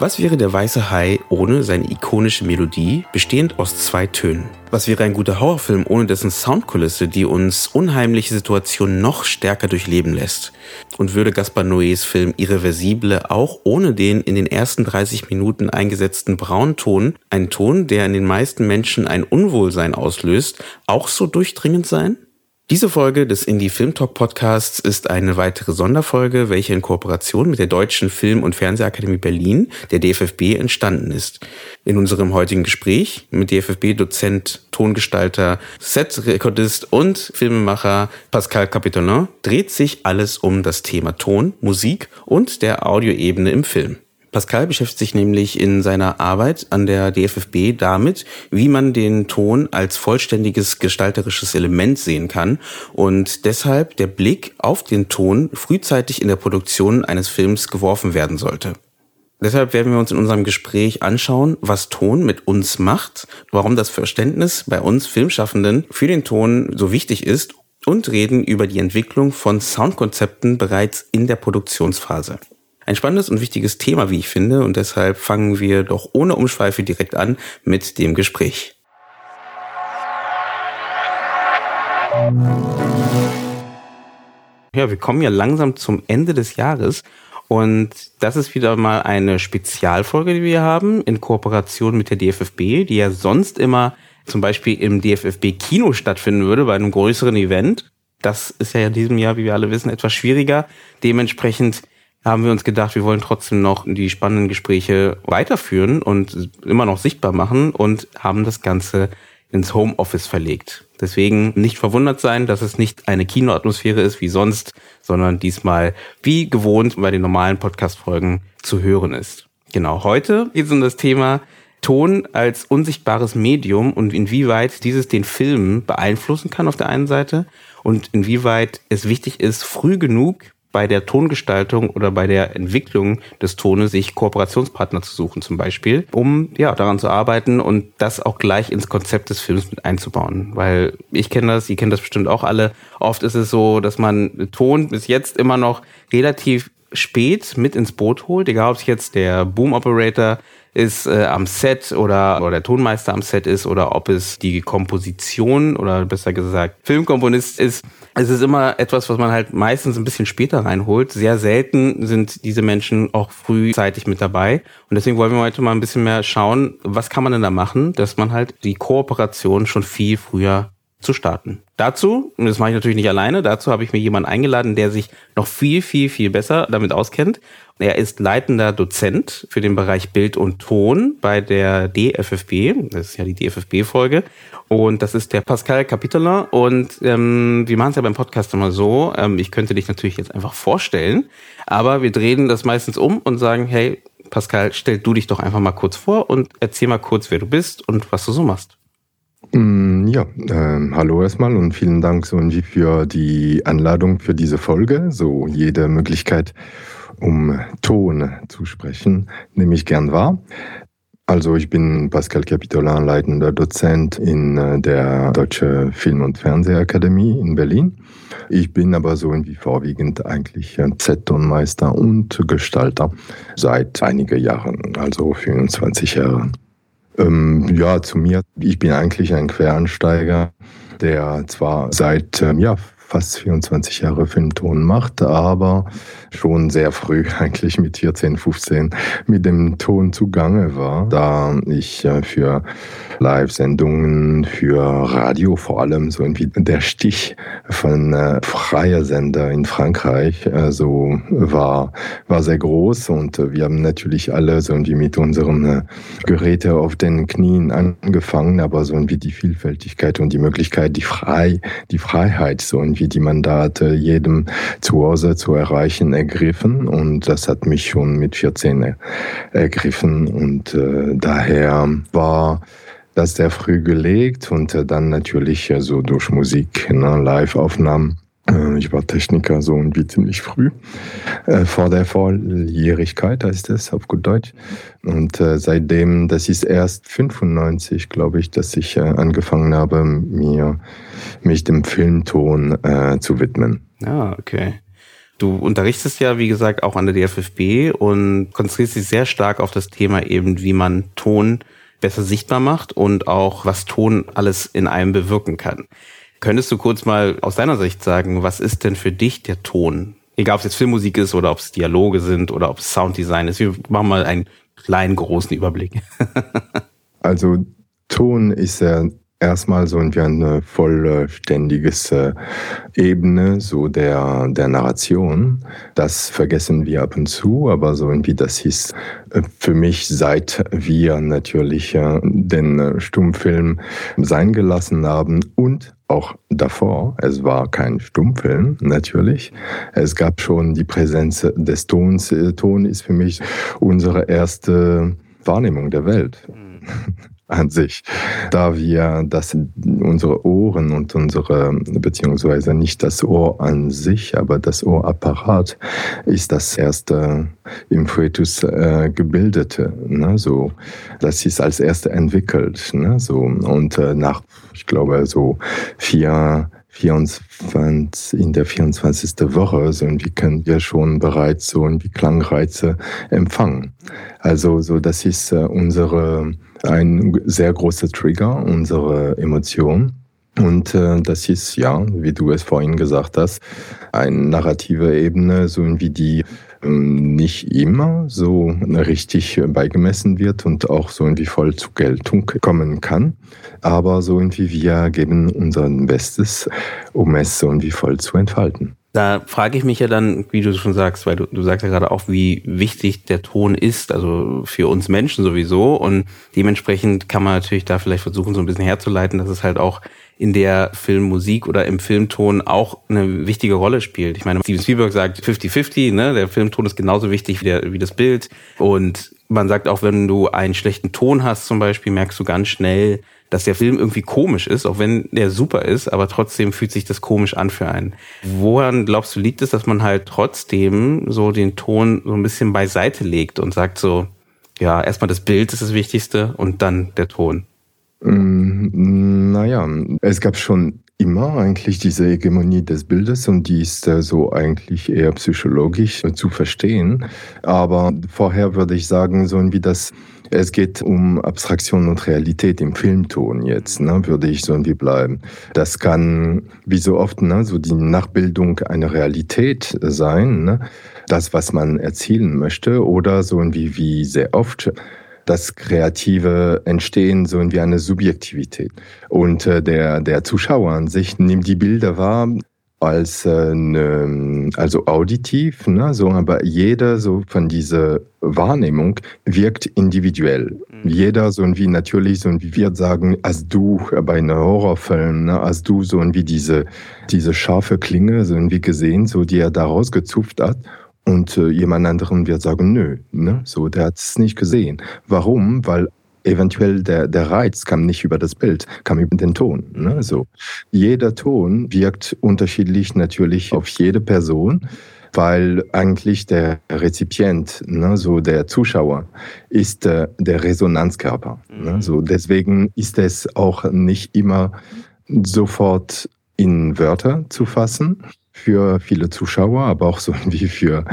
Was wäre der weiße Hai ohne seine ikonische Melodie, bestehend aus zwei Tönen? Was wäre ein guter Horrorfilm ohne dessen Soundkulisse, die uns unheimliche Situationen noch stärker durchleben lässt? Und würde Gaspar Noés Film Irreversible auch ohne den in den ersten 30 Minuten eingesetzten Braunton, einen Ton, der in den meisten Menschen ein Unwohlsein auslöst, auch so durchdringend sein? Diese Folge des Indie Film Talk Podcasts ist eine weitere Sonderfolge, welche in Kooperation mit der Deutschen Film- und Fernsehakademie Berlin, der DFFB, entstanden ist. In unserem heutigen Gespräch mit DFFB-Dozent, Tongestalter, Set-Rekordist und Filmemacher Pascal Capitolin dreht sich alles um das Thema Ton, Musik und der Audioebene im Film. Pascal beschäftigt sich nämlich in seiner Arbeit an der DFFB damit, wie man den Ton als vollständiges gestalterisches Element sehen kann und deshalb der Blick auf den Ton frühzeitig in der Produktion eines Films geworfen werden sollte. Deshalb werden wir uns in unserem Gespräch anschauen, was Ton mit uns macht, warum das Verständnis bei uns Filmschaffenden für den Ton so wichtig ist und reden über die Entwicklung von Soundkonzepten bereits in der Produktionsphase. Ein spannendes und wichtiges Thema, wie ich finde, und deshalb fangen wir doch ohne Umschweife direkt an mit dem Gespräch. Ja, wir kommen ja langsam zum Ende des Jahres und das ist wieder mal eine Spezialfolge, die wir haben in Kooperation mit der DFFB, die ja sonst immer zum Beispiel im DFFB Kino stattfinden würde bei einem größeren Event. Das ist ja in diesem Jahr, wie wir alle wissen, etwas schwieriger. Dementsprechend haben wir uns gedacht, wir wollen trotzdem noch die spannenden Gespräche weiterführen und immer noch sichtbar machen und haben das Ganze ins Homeoffice verlegt. Deswegen nicht verwundert sein, dass es nicht eine Kinoatmosphäre ist wie sonst, sondern diesmal wie gewohnt bei den normalen Podcast-Folgen zu hören ist. Genau, heute geht es um das Thema Ton als unsichtbares Medium und inwieweit dieses den Film beeinflussen kann auf der einen Seite und inwieweit es wichtig ist, früh genug bei der Tongestaltung oder bei der Entwicklung des Tones sich Kooperationspartner zu suchen zum Beispiel, um ja daran zu arbeiten und das auch gleich ins Konzept des Films mit einzubauen. Weil ich kenne das, ihr kennt das bestimmt auch alle. Oft ist es so, dass man Ton bis jetzt immer noch relativ spät mit ins Boot holt, egal ob es jetzt der Boom Operator ist äh, am Set oder, oder der Tonmeister am Set ist oder ob es die Komposition oder besser gesagt Filmkomponist ist. Es ist immer etwas, was man halt meistens ein bisschen später reinholt. Sehr selten sind diese Menschen auch frühzeitig mit dabei. Und deswegen wollen wir heute mal ein bisschen mehr schauen, was kann man denn da machen, dass man halt die Kooperation schon viel früher zu starten. Dazu, und das mache ich natürlich nicht alleine, dazu habe ich mir jemanden eingeladen, der sich noch viel, viel, viel besser damit auskennt. Er ist leitender Dozent für den Bereich Bild und Ton bei der DFFB. Das ist ja die DFFB-Folge. Und das ist der Pascal Capitolin. Und ähm, wir machen es ja beim Podcast immer so. Ähm, ich könnte dich natürlich jetzt einfach vorstellen, aber wir drehen das meistens um und sagen, hey, Pascal, stell du dich doch einfach mal kurz vor und erzähl mal kurz, wer du bist und was du so machst. Mm, ja, äh, hallo erstmal und vielen Dank so für die Anladung für diese Folge. So jede Möglichkeit, um Ton zu sprechen, nehme ich gern wahr. Also ich bin Pascal Capitolin, leitender Dozent in äh, der Deutsche Film- und Fernsehakademie in Berlin. Ich bin aber so irgendwie vorwiegend eigentlich Z-Tonmeister und Gestalter seit einigen Jahren, also 25 Jahren. Ähm, ja, zu mir. Ich bin eigentlich ein Quereinsteiger, der zwar seit ähm, ja, fast 24 Jahre Filmton macht, aber schon sehr früh, eigentlich mit 14, 15, mit dem Ton zugange war, da ich äh, für Live-Sendungen, für Radio vor allem so irgendwie der Stich von äh, freier Sender in Frankreich äh, so war, war sehr groß und äh, wir haben natürlich alle so irgendwie mit unseren Geräten auf den Knien angefangen, aber so irgendwie die Vielfältigkeit und die Möglichkeit, die frei, die Freiheit so irgendwie die Mandate jedem zu Hause zu erreichen, ergriffen. Und das hat mich schon mit 14 ergriffen. Und äh, daher war das sehr früh gelegt und äh, dann natürlich äh, so durch Musik, ne, Live-Aufnahmen ich war Techniker so irgendwie ziemlich früh, äh, vor der Volljährigkeit heißt es auf gut Deutsch. Und äh, seitdem, das ist erst 95, glaube ich, dass ich angefangen habe, mir, mich dem Filmton äh, zu widmen. Ah, okay. Du unterrichtest ja, wie gesagt, auch an der DFFB und konzentrierst dich sehr stark auf das Thema eben, wie man Ton besser sichtbar macht und auch was Ton alles in einem bewirken kann. Könntest du kurz mal aus deiner Sicht sagen, was ist denn für dich der Ton? Egal, ob es jetzt Filmmusik ist oder ob es Dialoge sind oder ob es Sounddesign ist. Wir machen mal einen kleinen, großen Überblick. also Ton ist ja erstmal so eine vollständiges äh, Ebene so der, der Narration. Das vergessen wir ab und zu, aber so irgendwie das ist äh, für mich, seit wir natürlich äh, den Stummfilm sein gelassen haben und auch davor, es war kein Stummfilm natürlich. Es gab schon die Präsenz des Tons. Ton ist für mich unsere erste Wahrnehmung der Welt. Mhm. an sich, da wir das unsere Ohren und unsere beziehungsweise nicht das Ohr an sich, aber das Ohrapparat ist das erste im Foetus äh, gebildete, ne, so. Das ist als erste entwickelt, ne, so. Und äh, nach ich glaube so vier 24, in der 24. Woche so irgendwie können wir schon bereits so irgendwie Klangreize empfangen. Also so das ist äh, unsere ein sehr großer Trigger, unsere Emotion. Und äh, das ist, ja, wie du es vorhin gesagt hast, eine narrative Ebene, so wie die nicht immer so richtig beigemessen wird und auch so irgendwie voll zur Geltung kommen kann. Aber so irgendwie wir geben unser Bestes, um es so irgendwie voll zu entfalten. Da frage ich mich ja dann, wie du schon sagst, weil du, du sagst ja gerade auch, wie wichtig der Ton ist, also für uns Menschen sowieso. Und dementsprechend kann man natürlich da vielleicht versuchen, so ein bisschen herzuleiten, dass es halt auch in der Filmmusik oder im Filmton auch eine wichtige Rolle spielt. Ich meine, Steven Spielberg sagt 50-50, ne? Der Filmton ist genauso wichtig wie, der, wie das Bild. Und man sagt auch, wenn du einen schlechten Ton hast zum Beispiel, merkst du ganz schnell, dass der Film irgendwie komisch ist, auch wenn der super ist, aber trotzdem fühlt sich das komisch an für einen. Woran glaubst du, liegt es, dass man halt trotzdem so den Ton so ein bisschen beiseite legt und sagt so, ja, erstmal das Bild ist das Wichtigste und dann der Ton? Mm, naja, es gab schon immer eigentlich diese Hegemonie des Bildes und die ist so eigentlich eher psychologisch zu verstehen. Aber vorher würde ich sagen, so wie das es geht um Abstraktion und Realität im Filmton jetzt, ne, würde ich so irgendwie bleiben. Das kann, wie so oft, ne, so die Nachbildung einer Realität sein, ne, das, was man erzielen möchte, oder so irgendwie wie sehr oft das kreative Entstehen so wie eine Subjektivität. Und äh, der, der Zuschauer an sich nimmt die Bilder wahr als äh, ne, also auditiv, ne, so, aber jeder so von dieser Wahrnehmung wirkt individuell. Mhm. Jeder so wie natürlich so wie wir sagen, als du bei einem Horrorfilm, ne, als du so wie diese diese scharfe Klinge so wie gesehen, so die er da rausgezupft hat. Und äh, jemand anderen wird sagen, nö, ne, so, der hat es nicht gesehen. Warum? Weil eventuell der, der Reiz kam nicht über das Bild, kam über den Ton. Ne? So. Jeder Ton wirkt unterschiedlich natürlich auf jede Person, weil eigentlich der Rezipient, ne, so der Zuschauer, ist äh, der Resonanzkörper. Ne? Mhm. So, deswegen ist es auch nicht immer sofort in Wörter zu fassen, für viele Zuschauer, aber auch so wie für,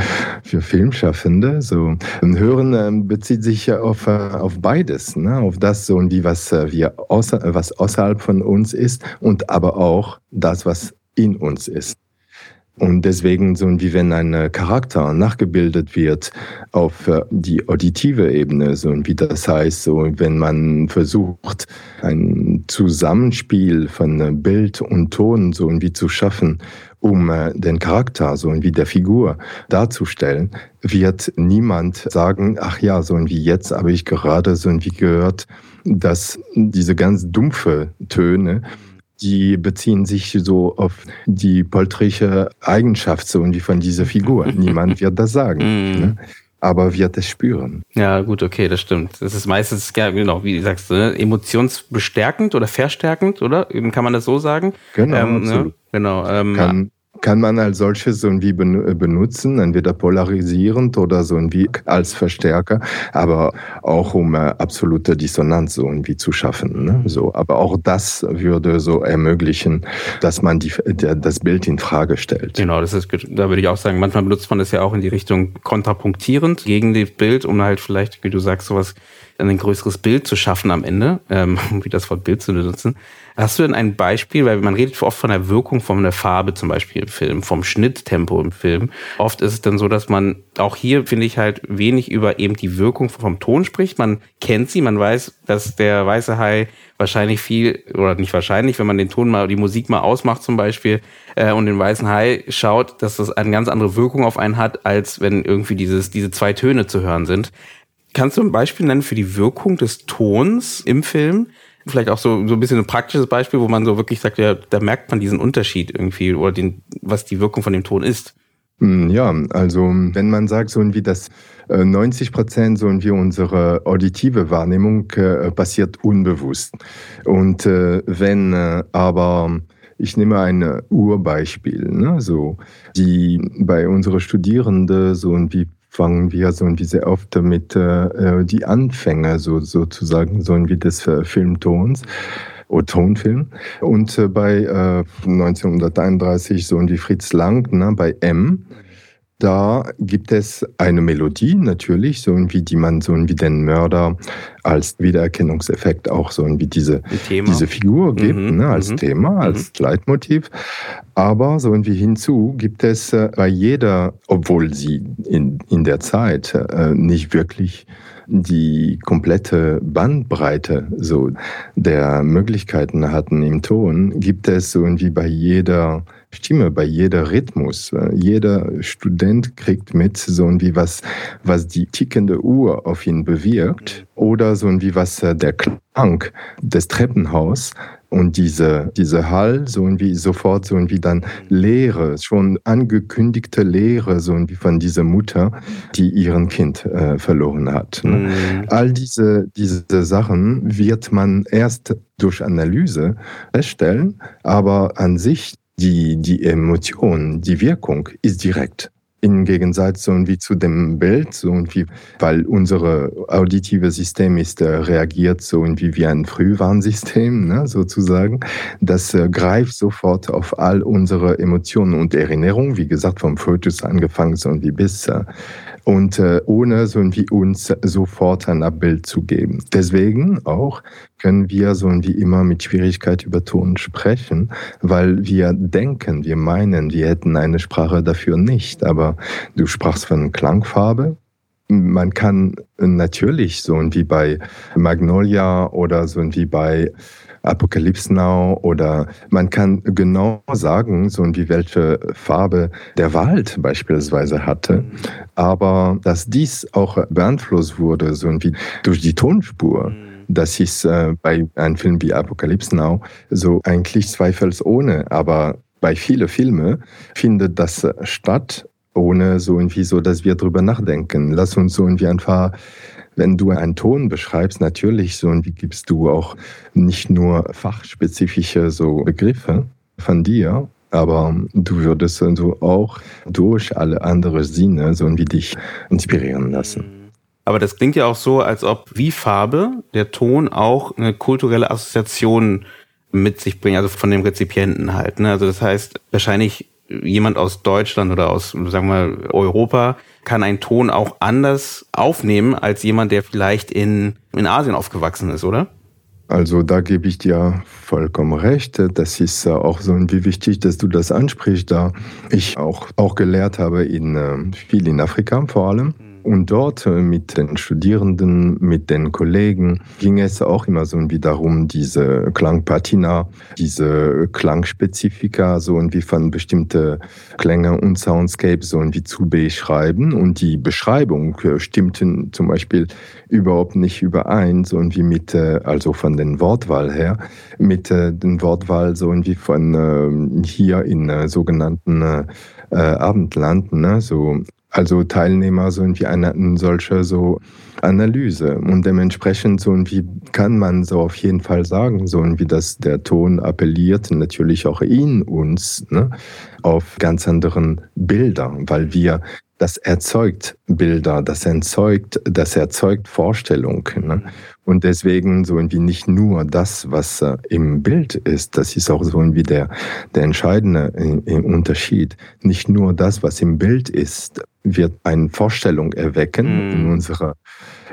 für Filmschaffende. So Hören äh, bezieht sich ja auf, äh, auf beides, ne? auf das so wie was äh, wir außer, was außerhalb von uns ist und aber auch das, was in uns ist. Und deswegen, so wie wenn ein Charakter nachgebildet wird auf äh, die auditive Ebene, so wie das heißt, so wenn man versucht, ein Zusammenspiel von Bild und Ton so irgendwie zu schaffen, um äh, den Charakter so wie der Figur darzustellen, wird niemand sagen, ach ja, so wie jetzt habe ich gerade so wie gehört, dass diese ganz dumpfe Töne die beziehen sich so auf die poltrische Eigenschaft so irgendwie von dieser Figur. Niemand wird das sagen. Mhm. ne? aber wird es spüren. Ja, gut, okay, das stimmt. Das ist meistens, ja, genau, wie sagst du, ne? emotionsbestärkend oder verstärkend, oder? Kann man das so sagen? Genau, ähm, ne? genau. Ähm, Kann kann man als solches so irgendwie benutzen, entweder polarisierend oder so irgendwie als Verstärker, aber auch um äh, absolute Dissonanz so irgendwie zu schaffen. Ne? So, aber auch das würde so ermöglichen, dass man die, das Bild in Frage stellt. Genau, das ist, da würde ich auch sagen, manchmal benutzt man das ja auch in die Richtung kontrapunktierend gegen das Bild, um halt vielleicht, wie du sagst, sowas ein größeres Bild zu schaffen am Ende, ähm, wie das Wort Bild zu benutzen. Hast du denn ein Beispiel, weil man redet oft von der Wirkung von der Farbe zum Beispiel im Film, vom Schnitttempo im Film. Oft ist es dann so, dass man auch hier, finde ich, halt wenig über eben die Wirkung vom Ton spricht. Man kennt sie, man weiß, dass der weiße Hai wahrscheinlich viel, oder nicht wahrscheinlich, wenn man den Ton mal, die Musik mal ausmacht zum Beispiel äh, und den weißen Hai schaut, dass das eine ganz andere Wirkung auf einen hat, als wenn irgendwie dieses, diese zwei Töne zu hören sind. Kannst du ein Beispiel nennen für die Wirkung des Tons im Film? Vielleicht auch so, so ein bisschen ein praktisches Beispiel, wo man so wirklich sagt, ja, da merkt man diesen Unterschied irgendwie oder den, was die Wirkung von dem Ton ist. Hm, ja, also wenn man sagt, so wie das 90 äh, Prozent so wie unsere auditive Wahrnehmung äh, passiert unbewusst. Und äh, wenn äh, aber ich nehme ein Urbeispiel, ne, so die bei unseren Studierenden so wie fangen wir so wie sehr oft mit äh, die Anfänge so, sozusagen so wie des äh, Filmtons oder Tonfilm. Und äh, bei äh, 1931 so wie Fritz Lang ne, bei M da gibt es eine Melodie natürlich, so wie die man so wie den Mörder als Wiedererkennungseffekt auch so wie diese, diese Figur gibt, mhm, ne, als mhm. Thema, als mhm. Leitmotiv. Aber so wie hinzu gibt es äh, bei jeder, obwohl sie in, in der Zeit äh, nicht wirklich die komplette Bandbreite so der Möglichkeiten hatten im Ton, gibt es so irgendwie bei jeder Stimme, bei jeder Rhythmus. Jeder Student kriegt mit, so wie was, was die tickende Uhr auf ihn bewirkt oder so wie was äh, der Klang des Treppenhaus und diese, diese Hall, so wie sofort so wie dann Lehre, schon angekündigte Lehre, so wie von dieser Mutter, die ihren Kind äh, verloren hat. Ne? Mhm. All diese, diese Sachen wird man erst durch Analyse feststellen, aber an sich die, die Emotion, die Wirkung ist direkt. Im Gegensatz so wie zu dem Bild, so wie, weil unser auditive System ist, äh, reagiert so wie, wie ein Frühwarnsystem, ne, sozusagen. Das äh, greift sofort auf all unsere Emotionen und Erinnerungen, wie gesagt, vom Fotos angefangen so wie bis äh, und äh, ohne so wie uns sofort ein Abbild zu geben. Deswegen auch können wir so wie immer mit Schwierigkeit über Ton sprechen, weil wir denken, wir meinen, wir hätten eine Sprache dafür nicht. Aber du sprachst von Klangfarbe. Man kann natürlich so wie bei Magnolia oder so wie bei Apocalypse Now oder man kann genau sagen, so wie welche Farbe der Wald beispielsweise hatte, aber dass dies auch beeinflusst wurde, so wie durch die Tonspur. Mhm. Das ist äh, bei einem Film wie Apocalypse Now so eigentlich zweifelsohne, aber bei vielen Filmen findet das statt, ohne so irgendwie so, dass wir drüber nachdenken. Lass uns so irgendwie einfach wenn du einen Ton beschreibst, natürlich so und wie gibst du auch nicht nur fachspezifische so Begriffe von dir, aber du würdest also auch durch alle anderen Sinne so wie dich inspirieren lassen. Aber das klingt ja auch so, als ob wie Farbe der Ton auch eine kulturelle Assoziation mit sich bringt, also von dem Rezipienten halt. Ne? Also das heißt, wahrscheinlich jemand aus Deutschland oder aus, sagen wir, Europa kann einen Ton auch anders aufnehmen als jemand, der vielleicht in, in Asien aufgewachsen ist, oder? Also da gebe ich dir vollkommen recht. Das ist auch so wie wichtig, dass du das ansprichst, da ich auch, auch gelehrt habe in äh, viel in Afrika vor allem. Und dort äh, mit den Studierenden, mit den Kollegen ging es auch immer so wie darum, diese Klangpatina, diese Klangspezifika so wie von bestimmte Klänge und Soundscapes so wie zu beschreiben. Und die Beschreibung äh, stimmten zum Beispiel überhaupt nicht überein, so wie mit, äh, also von den Wortwahl her, mit den Wortwahl so wie von hier in sogenannten Abendland, ne, so also Teilnehmer so irgendwie einer solcher so Analyse. Und dementsprechend so irgendwie kann man so auf jeden Fall sagen, so irgendwie, dass der Ton appelliert natürlich auch in uns ne, auf ganz anderen Bilder, weil wir das erzeugt Bilder, das erzeugt, das erzeugt Vorstellungen. Ne? Und deswegen so irgendwie nicht nur das, was äh, im Bild ist, das ist auch so irgendwie der, der entscheidende äh, Unterschied. Nicht nur das, was im Bild ist, wird eine Vorstellung erwecken mm. in unserer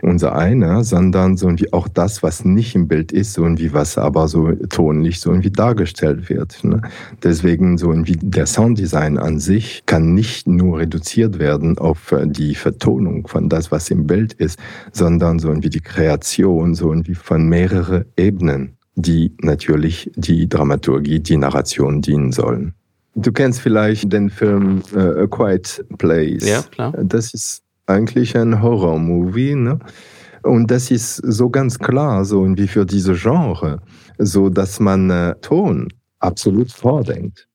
unser einer, sondern so irgendwie auch das, was nicht im Bild ist, so irgendwie was aber so tonlich so irgendwie dargestellt wird. Ne? Deswegen so irgendwie der Sounddesign an sich kann nicht nur reduziert werden auf äh, die Vertonung von das, was im Bild ist, sondern so irgendwie die Kreation so irgendwie von mehreren Ebenen, die natürlich die Dramaturgie, die Narration dienen sollen. Du kennst vielleicht den Film uh, A Quiet Place. Ja, klar. Das ist eigentlich ein Horror-Movie. Ne? Und das ist so ganz klar, so wie für diese Genre, so dass man äh, Ton absolut vordenkt.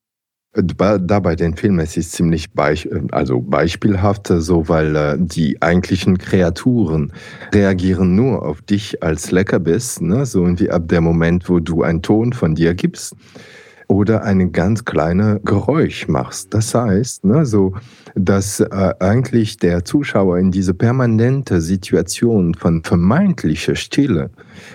Da bei den Filmen, es ist ziemlich beich, also beispielhaft, so weil äh, die eigentlichen Kreaturen reagieren nur auf dich als Leckerbiss, ne? so wie ab dem Moment, wo du einen Ton von dir gibst oder eine ganz kleine Geräusch machst. Das heißt, ne, so, dass äh, eigentlich der Zuschauer in diese permanente Situation von vermeintlicher Stille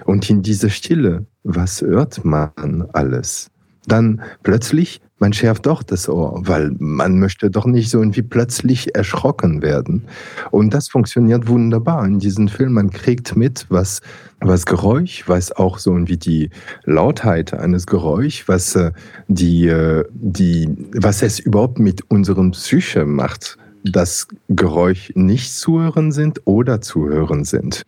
und in dieser Stille, was hört man alles? Dann plötzlich man schärft doch das Ohr, weil man möchte doch nicht so irgendwie plötzlich erschrocken werden. Und das funktioniert wunderbar in diesem Film. Man kriegt mit, was, was Geräusch, was auch so irgendwie die Lautheit eines Geräusch, was äh, die, äh, die, was es überhaupt mit unserem Psyche macht, dass Geräusch nicht zu hören sind oder zu hören sind.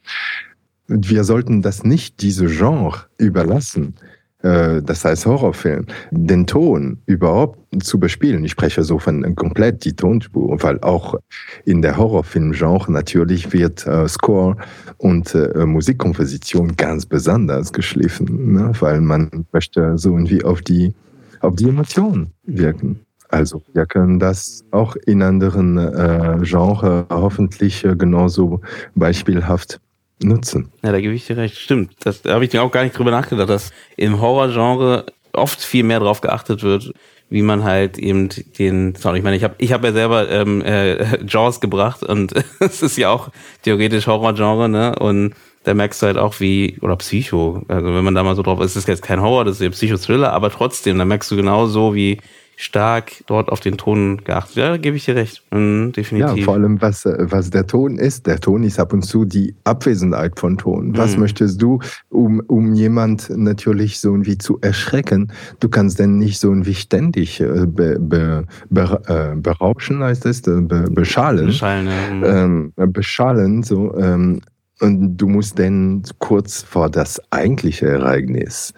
Wir sollten das nicht diese Genre überlassen. Äh, das heißt Horrorfilm, den Ton überhaupt zu bespielen. Ich spreche so von komplett die Tonspur, weil auch in der Horrorfilmgenre natürlich wird äh, Score und äh, Musikkomposition ganz besonders geschliffen, ne? weil man möchte so irgendwie auf die, auf die Emotionen wirken. Also wir können das auch in anderen äh, Genres hoffentlich äh, genauso beispielhaft nutzen. Ja, da gebe ich dir recht. Stimmt. Das, da habe ich auch gar nicht drüber nachgedacht, dass im Horrorgenre oft viel mehr darauf geachtet wird, wie man halt eben den Sound. Ich meine, ich habe ich hab ja selber ähm, äh, Jaws gebracht und es ist ja auch theoretisch Horrorgenre, ne? Und da merkst du halt auch wie, oder Psycho, also wenn man da mal so drauf ist, ist jetzt kein Horror, das ist ja Psycho-Thriller, aber trotzdem, da merkst du genau so, wie stark dort auf den Ton geachtet. Ja, da gebe ich dir recht. Mhm, definitiv. Ja, vor allem, was, was der Ton ist. Der Ton ist ab und zu die Abwesenheit von Ton. Was mhm. möchtest du, um, um jemand natürlich so irgendwie zu erschrecken? Du kannst denn nicht so irgendwie ständig äh, be, be, be, äh, berauschen, heißt es, äh, be, beschallen. Beschallen, ja. Mhm. Ähm, beschallen, so. Ähm, und du musst dann kurz vor das eigentliche Ereignis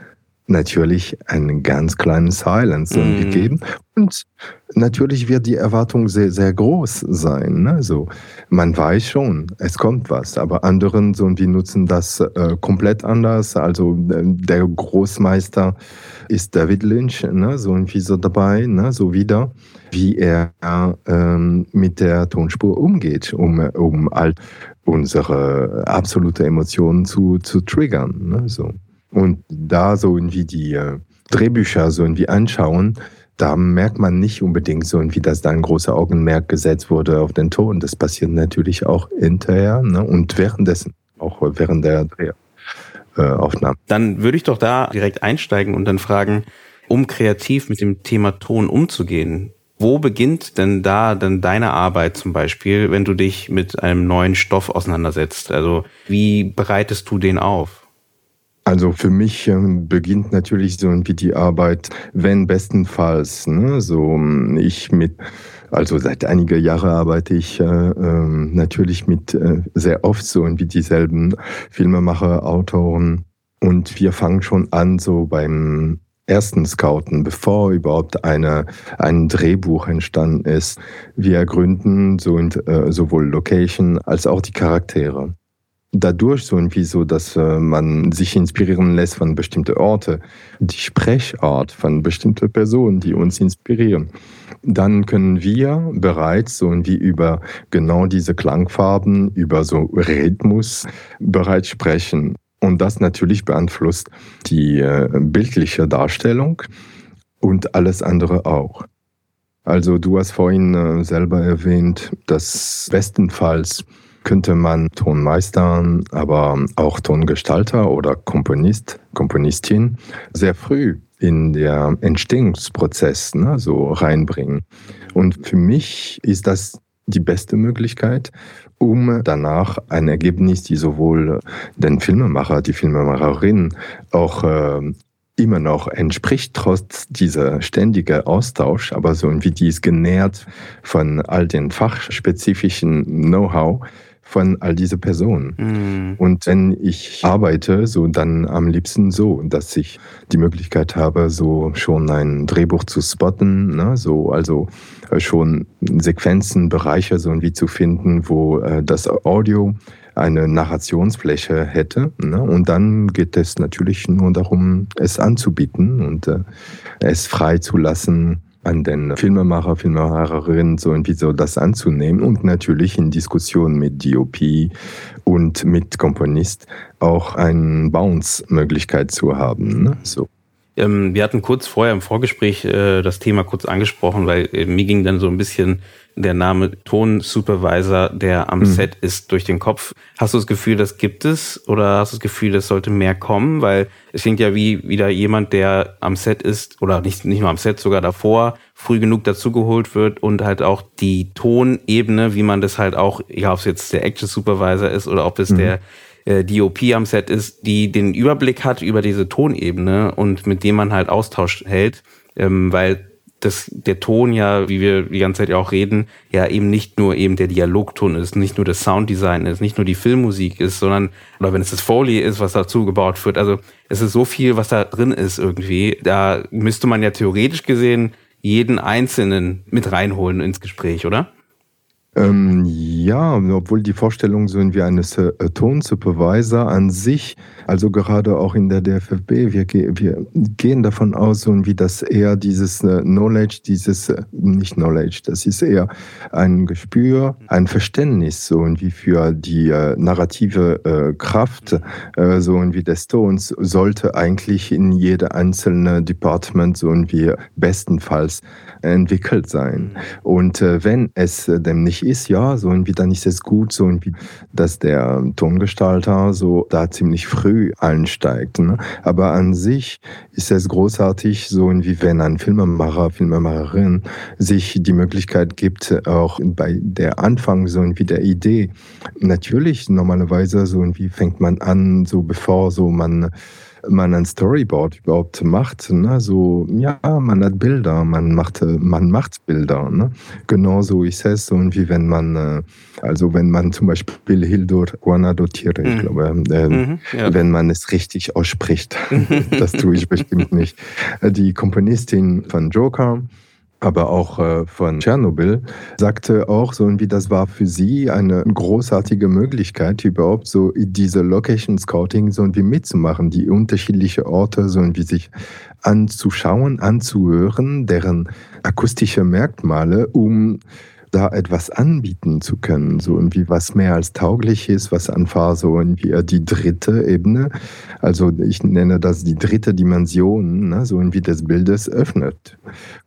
natürlich einen ganz kleinen Silence mm. gegeben. Und natürlich wird die Erwartung sehr, sehr groß sein. Ne? So, man weiß schon, es kommt was, aber anderen so, die nutzen das äh, komplett anders. Also äh, der Großmeister ist David Lynch, ne? so irgendwie so dabei, ne? so wieder, wie er ähm, mit der Tonspur umgeht, um, um all unsere absolute Emotionen zu, zu triggern. Ne? So. Und da so irgendwie die äh, Drehbücher so irgendwie anschauen, da merkt man nicht unbedingt so irgendwie, dass da ein großer Augenmerk gesetzt wurde auf den Ton. Das passiert natürlich auch hinterher ne? und währenddessen, auch während der Drehaufnahme. Dann würde ich doch da direkt einsteigen und dann fragen, um kreativ mit dem Thema Ton umzugehen, wo beginnt denn da denn deine Arbeit zum Beispiel, wenn du dich mit einem neuen Stoff auseinandersetzt? Also wie bereitest du den auf? Also für mich ähm, beginnt natürlich so irgendwie die Arbeit, wenn bestenfalls, ne, so ähm, ich mit, also seit einiger Jahre arbeite ich äh, äh, natürlich mit äh, sehr oft so irgendwie dieselben Filmemacher, Autoren und wir fangen schon an so beim ersten Scouten, bevor überhaupt eine, ein Drehbuch entstanden ist. Wir gründen so, äh, sowohl Location als auch die Charaktere. Dadurch so irgendwie so, dass äh, man sich inspirieren lässt von bestimmten Orten, die Sprechart von bestimmten Personen, die uns inspirieren, dann können wir bereits so irgendwie über genau diese Klangfarben, über so Rhythmus bereits sprechen. Und das natürlich beeinflusst die äh, bildliche Darstellung und alles andere auch. Also du hast vorhin äh, selber erwähnt, dass bestenfalls könnte man Tonmeister, aber auch Tongestalter oder Komponist, Komponistin sehr früh in der Entstehungsprozess ne, so reinbringen. Und für mich ist das die beste Möglichkeit, um danach ein Ergebnis, die sowohl den Filmemacher, die Filmemacherin auch äh, immer noch entspricht, trotz dieser ständigen Austausch, aber so irgendwie die ist genährt von all den fachspezifischen Know-how von all diese Personen. Mm. Und wenn ich arbeite, so dann am liebsten so, dass ich die Möglichkeit habe, so schon ein Drehbuch zu spotten, ne? so also äh, schon Sequenzen, Bereiche so irgendwie zu finden, wo äh, das Audio eine Narrationsfläche hätte. Ne? Und dann geht es natürlich nur darum, es anzubieten und äh, es frei zu lassen, an den Filmemacher, Filmemacherinnen so irgendwie so das anzunehmen und natürlich in Diskussion mit DOP und mit Komponist auch eine Bounce-Möglichkeit zu haben. Ne? So. Ähm, wir hatten kurz vorher im Vorgespräch äh, das Thema kurz angesprochen, weil äh, mir ging dann so ein bisschen der Name Tonsupervisor, der am mhm. Set ist, durch den Kopf. Hast du das Gefühl, das gibt es oder hast du das Gefühl, das sollte mehr kommen? Weil es klingt ja wie wieder jemand, der am Set ist oder nicht, nicht nur am Set, sogar davor, früh genug dazugeholt wird und halt auch die Tonebene, wie man das halt auch, egal ob es jetzt der Action Supervisor ist oder ob es mhm. der äh, DOP am Set ist, die den Überblick hat über diese Tonebene und mit dem man halt Austausch hält, ähm, weil das, der Ton ja, wie wir die ganze Zeit ja auch reden, ja eben nicht nur eben der Dialogton ist, nicht nur das Sounddesign ist, nicht nur die Filmmusik ist, sondern, oder wenn es das Foley ist, was dazu gebaut wird, also es ist so viel, was da drin ist irgendwie, da müsste man ja theoretisch gesehen jeden Einzelnen mit reinholen ins Gespräch, oder? Ähm, ja, obwohl die Vorstellung so wie eines äh, Tonsupervisor an sich, also gerade auch in der DFFB, wir, wir gehen davon aus, so wie das eher dieses äh, Knowledge, dieses, äh, nicht Knowledge, das ist eher ein Gespür, ein Verständnis, so wie für die narrative Kraft, so wie des Tons, sollte eigentlich in jede einzelne Department so wie bestenfalls entwickelt sein. Mhm. Und wenn es dem nicht ist, ja, so irgendwie dann ist es gut, so irgendwie, dass der Tongestalter so da ziemlich früh einsteigt. Ne? Aber an sich ist es großartig, so irgendwie, wenn ein Filmemacher, Filmemacherin sich die Möglichkeit gibt, auch bei der Anfang so irgendwie der Idee. Natürlich, normalerweise so irgendwie fängt man an, so bevor so man man ein Storyboard überhaupt macht. Ne? So, ja, man hat Bilder, man macht, man macht Bilder. Ne? Genauso ist es so, wie wenn man, äh, also wenn man zum Beispiel Hildur Guanadotire, mhm. ich glaube, äh, mhm, ja. wenn man es richtig ausspricht, das tue ich bestimmt nicht, die Komponistin von Joker, aber auch äh, von Tschernobyl, sagte auch so wie das war für sie eine großartige Möglichkeit, überhaupt so diese Location Scouting so wie mitzumachen, die unterschiedliche Orte so wie sich anzuschauen, anzuhören, deren akustische Merkmale, um da etwas anbieten zu können, so irgendwie was mehr als tauglich ist, was einfach so irgendwie die dritte Ebene, also ich nenne das die dritte Dimension, ne, so irgendwie des Bildes öffnet.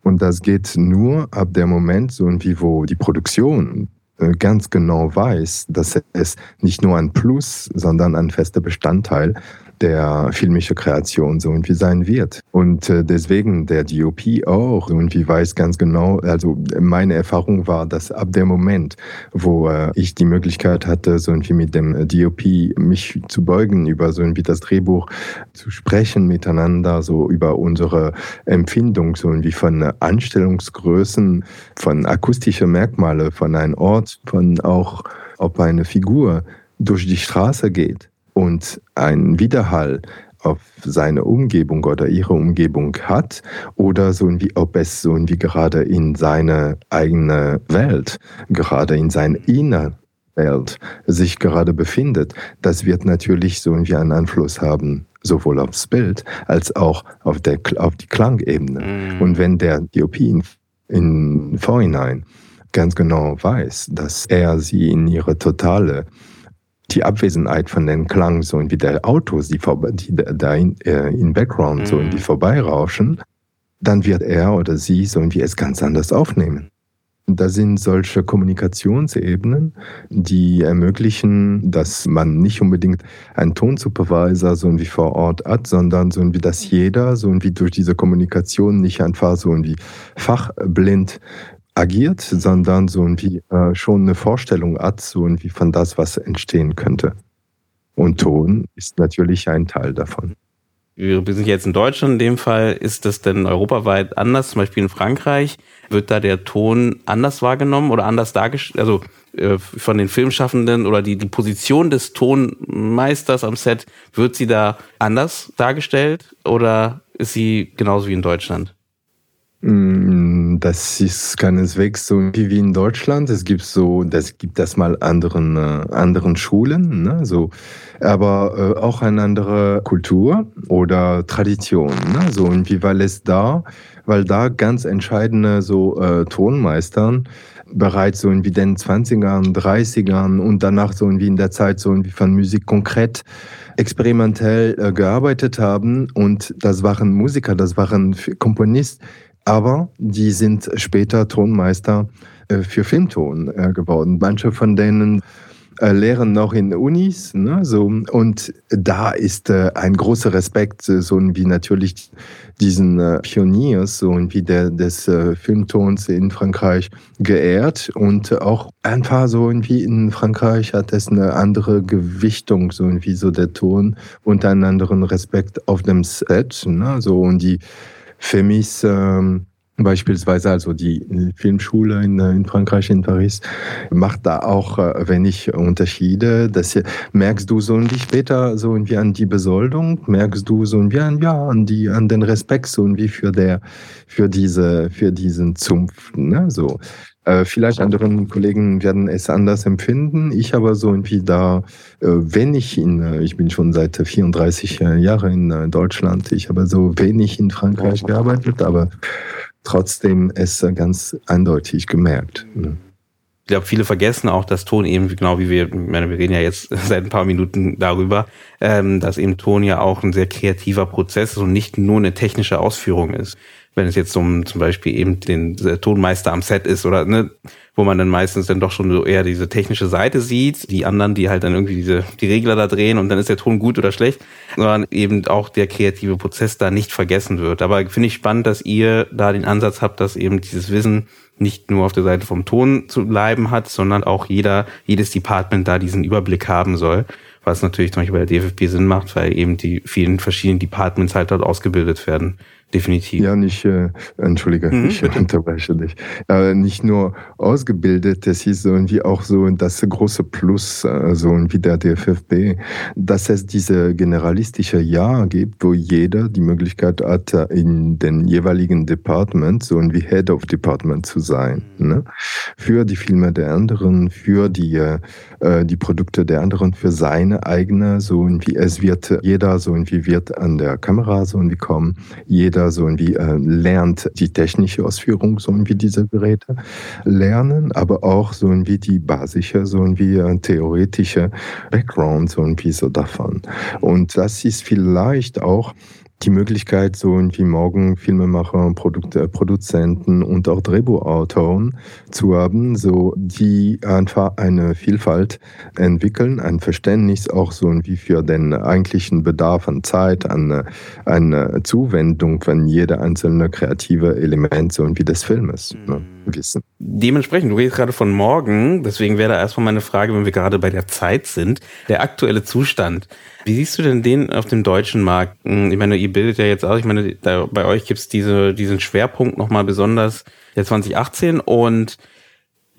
Und das geht nur ab dem Moment, so irgendwie, wo die Produktion äh, ganz genau weiß, dass es nicht nur ein Plus, sondern ein fester Bestandteil der filmische Kreation so irgendwie sein wird. Und äh, deswegen der DOP auch irgendwie weiß ganz genau, also meine Erfahrung war, dass ab dem Moment, wo äh, ich die Möglichkeit hatte, so irgendwie mit dem DOP mich zu beugen, über so irgendwie das Drehbuch zu sprechen miteinander, so über unsere Empfindung, so irgendwie von Anstellungsgrößen, von akustischen Merkmale, von einem Ort, von auch, ob eine Figur durch die Straße geht und einen Widerhall auf seine Umgebung oder ihre Umgebung hat oder so wie ob es so wie gerade in seine eigene Welt, gerade in sein Inner Welt sich gerade befindet, das wird natürlich so irgendwie einen Einfluss haben, sowohl aufs Bild als auch auf, der, auf die Klangebene. Mhm. Und wenn der DOP in, in Vorhinein ganz genau weiß, dass er sie in ihre totale die Abwesenheit von den Klang, so wie der Autos, die, die da in, äh, in Background so irgendwie mhm. vorbeirauschen, dann wird er oder sie so irgendwie es ganz anders aufnehmen. Da sind solche Kommunikationsebenen, die ermöglichen, dass man nicht unbedingt einen Tonsupervisor so wie vor Ort hat, sondern so wie dass jeder so wie durch diese Kommunikation nicht einfach so wie fachblind agiert, sondern so wie äh, schon eine Vorstellung hat, so wie von das, was entstehen könnte. Und Ton ist natürlich ein Teil davon wir sind jetzt in Deutschland in dem Fall, ist das denn europaweit anders? Zum Beispiel in Frankreich wird da der Ton anders wahrgenommen oder anders dargestellt, also äh, von den Filmschaffenden oder die, die Position des Tonmeisters am Set, wird sie da anders dargestellt oder ist sie genauso wie in Deutschland? Mm, das ist keineswegs so wie in Deutschland. Es gibt so, das gibt das mal anderen, äh, anderen Schulen, ne? so, aber äh, auch eine andere Kultur oder Tradition. Ne? So, und wie weil es da, weil da ganz entscheidende so äh, Tonmeistern bereits so in wie den 20ern, 30ern und danach so in wie in der Zeit so wie von Musik konkret experimentell äh, gearbeitet haben und das waren Musiker, das waren Komponisten, aber die sind später Tonmeister äh, für Filmton äh, geworden. Manche von denen äh, lehren noch in Unis. Ne, so, und da ist ein großer Respekt, so wie natürlich diesen Pioniers, so wie der des Filmtons in Frankreich geehrt. Und auch einfach so wie in Frankreich hat es eine andere Gewichtung, so wie so der Ton und einen anderen Respekt auf dem Set. Ne, so, und die Femis ähm, Beispielsweise also die Filmschule in, in, Frankreich, in Paris, macht da auch äh, wenig Unterschiede. Das merkst du so irgendwie später so irgendwie an die Besoldung, merkst du so irgendwie an, ja, an, die, an den Respekt so irgendwie für, der, für, diese, für diesen Zumpf. Ne? So. Äh, vielleicht anderen Kollegen werden es anders empfinden. Ich aber so irgendwie da, äh, wenn ich in, äh, ich bin schon seit 34 Jahren in Deutschland, ich habe so wenig in Frankreich gearbeitet, aber trotzdem es ganz eindeutig gemerkt. Ich glaube, viele vergessen auch, dass Ton eben, genau wie wir, ich meine, wir reden ja jetzt seit ein paar Minuten darüber, ähm, dass eben Ton ja auch ein sehr kreativer Prozess ist und nicht nur eine technische Ausführung ist wenn es jetzt um zum Beispiel eben den Tonmeister am Set ist oder ne, wo man dann meistens dann doch schon so eher diese technische Seite sieht, die anderen, die halt dann irgendwie diese die Regler da drehen und dann ist der Ton gut oder schlecht, sondern eben auch der kreative Prozess da nicht vergessen wird. Aber finde ich spannend, dass ihr da den Ansatz habt, dass eben dieses Wissen nicht nur auf der Seite vom Ton zu bleiben hat, sondern auch jeder, jedes Department da diesen Überblick haben soll was natürlich zum Beispiel bei der DFB Sinn macht, weil eben die vielen verschiedenen Departments halt dort ausgebildet werden definitiv. Ja, nicht, äh, entschuldige, mhm, ich bitte. unterbreche dich. Äh, nicht nur ausgebildet, das ist so irgendwie auch so das große Plus, äh, so wie der DFFB, dass es diese generalistische Jahr gibt, wo jeder die Möglichkeit hat, in den jeweiligen Department, so wie Head of Department zu sein. Mhm. Ne? Für die Filme der anderen, für die, äh, die Produkte der anderen, für seine eigene, so wie es wird, jeder so wie wird an der Kamera so wie kommen, jeder so irgendwie äh, lernt die technische Ausführung so irgendwie dieser Geräte lernen, aber auch so irgendwie die basische, so irgendwie äh, theoretische Background so irgendwie so davon. Und das ist vielleicht auch die Möglichkeit, so wie morgen Filmemacher, Produkt, äh, Produzenten und auch Drehbuchautoren zu haben, so die einfach eine Vielfalt entwickeln, ein Verständnis auch so wie für den eigentlichen Bedarf an Zeit, an eine Zuwendung von jeder einzelne kreative Element so wie des Filmes ne, mhm. Wissen. Dementsprechend, du redest gerade von morgen, deswegen wäre da erstmal meine Frage, wenn wir gerade bei der Zeit sind, der aktuelle Zustand. Wie siehst du denn den auf dem deutschen Markt? Ich meine, ihr bildet ja jetzt auch, ich meine, da, bei euch gibt es diese, diesen Schwerpunkt nochmal besonders der 2018 und